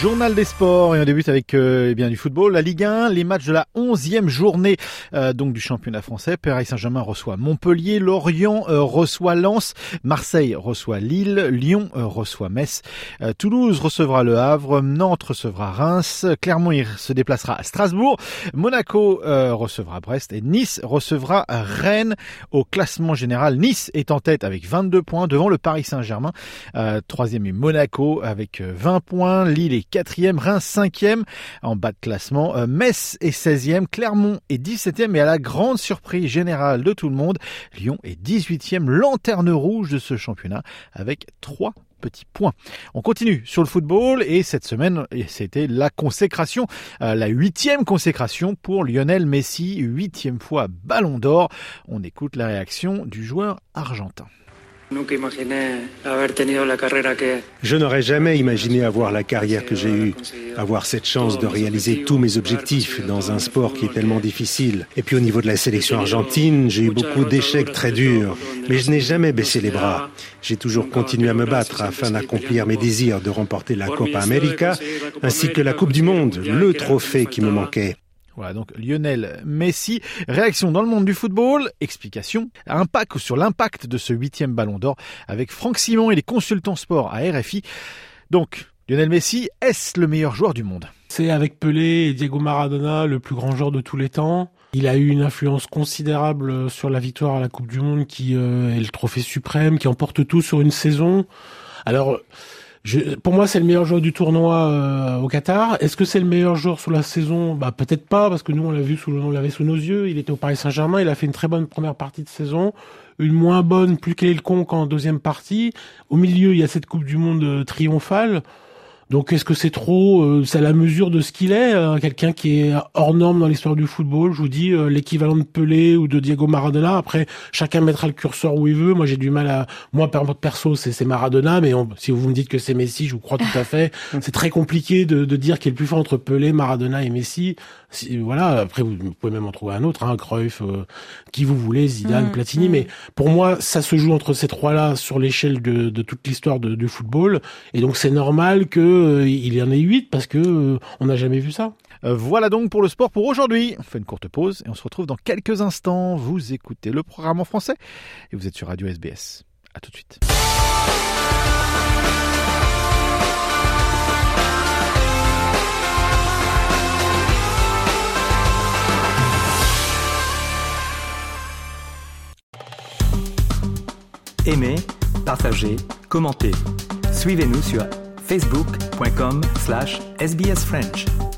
Journal des sports et on débute avec euh, eh bien du football, la Ligue 1, les matchs de la 11e journée euh, donc du championnat français. Paris Saint-Germain reçoit Montpellier, Lorient euh, reçoit Lens, Marseille reçoit Lille, Lyon reçoit Metz, Toulouse recevra Le Havre, Nantes recevra Reims, Clermont se déplacera à Strasbourg, Monaco recevra Brest et Nice recevra Rennes au classement général. Nice est en tête avec 22 points devant le Paris Saint-Germain. troisième est Monaco avec 20 points, est quatrième, Reims cinquième en bas de classement, euh, Metz est 16e, Clermont est 17e et à la grande surprise générale de tout le monde, Lyon est 18e, lanterne rouge de ce championnat avec 3 petits points. On continue sur le football et cette semaine, c'était la consécration, euh, la huitième consécration pour Lionel Messi, huitième fois Ballon d'Or. On écoute la réaction du joueur argentin. Je n'aurais jamais imaginé avoir la carrière que j'ai eue, avoir cette chance de réaliser tous mes objectifs dans un sport qui est tellement difficile. Et puis au niveau de la sélection argentine, j'ai eu beaucoup d'échecs très durs, mais je n'ai jamais baissé les bras. J'ai toujours continué à me battre afin d'accomplir mes désirs de remporter la Copa América ainsi que la Coupe du Monde, le trophée qui me manquait. Voilà, donc Lionel Messi. Réaction dans le monde du football, explication, impact sur l'impact de ce huitième ballon d'or avec Franck Simon et les consultants sport à RFI. Donc, Lionel Messi, est-ce le meilleur joueur du monde? C'est avec Pelé et Diego Maradona le plus grand joueur de tous les temps. Il a eu une influence considérable sur la victoire à la Coupe du Monde qui euh, est le trophée suprême, qui emporte tout sur une saison. Alors, pour moi, c'est le meilleur joueur du tournoi euh, au Qatar. Est-ce que c'est le meilleur joueur sur la saison? Bah peut-être pas, parce que nous on l'a vu sous, on l'avait sous nos yeux. Il était au Paris Saint-Germain. Il a fait une très bonne première partie de saison, une moins bonne, plus con qu'en deuxième partie. Au milieu, il y a cette Coupe du Monde euh, triomphale. Donc est-ce que c'est trop euh, C'est à la mesure de ce qu'il est, euh, quelqu'un qui est hors norme dans l'histoire du football? Je vous dis euh, l'équivalent de Pelé ou de Diego Maradona. Après, chacun mettra le curseur où il veut. Moi, j'ai du mal à moi perso, c'est Maradona, mais si vous me dites que c'est Messi, je vous crois tout à fait. c'est très compliqué de, de dire qui est le plus fort entre Pelé, Maradona et Messi. voilà. Après, vous, pouvez même en trouver un autre, hein, Cruyff, qui vous voulez, Zidane, mm, Platini. Mm. Mais pour moi, ça se joue entre ces trois-là sur l'échelle de, de, toute l'histoire du football, et donc c'est normal que euh, il y en a 8 parce que euh, on n'a jamais vu ça. Euh, voilà donc pour le sport pour aujourd'hui. On fait une courte pause et on se retrouve dans quelques instants. Vous écoutez le programme en français et vous êtes sur Radio SBS. À tout de suite. Aimez, partagez, commentez. Suivez-nous sur facebook.com slash sbsfrench.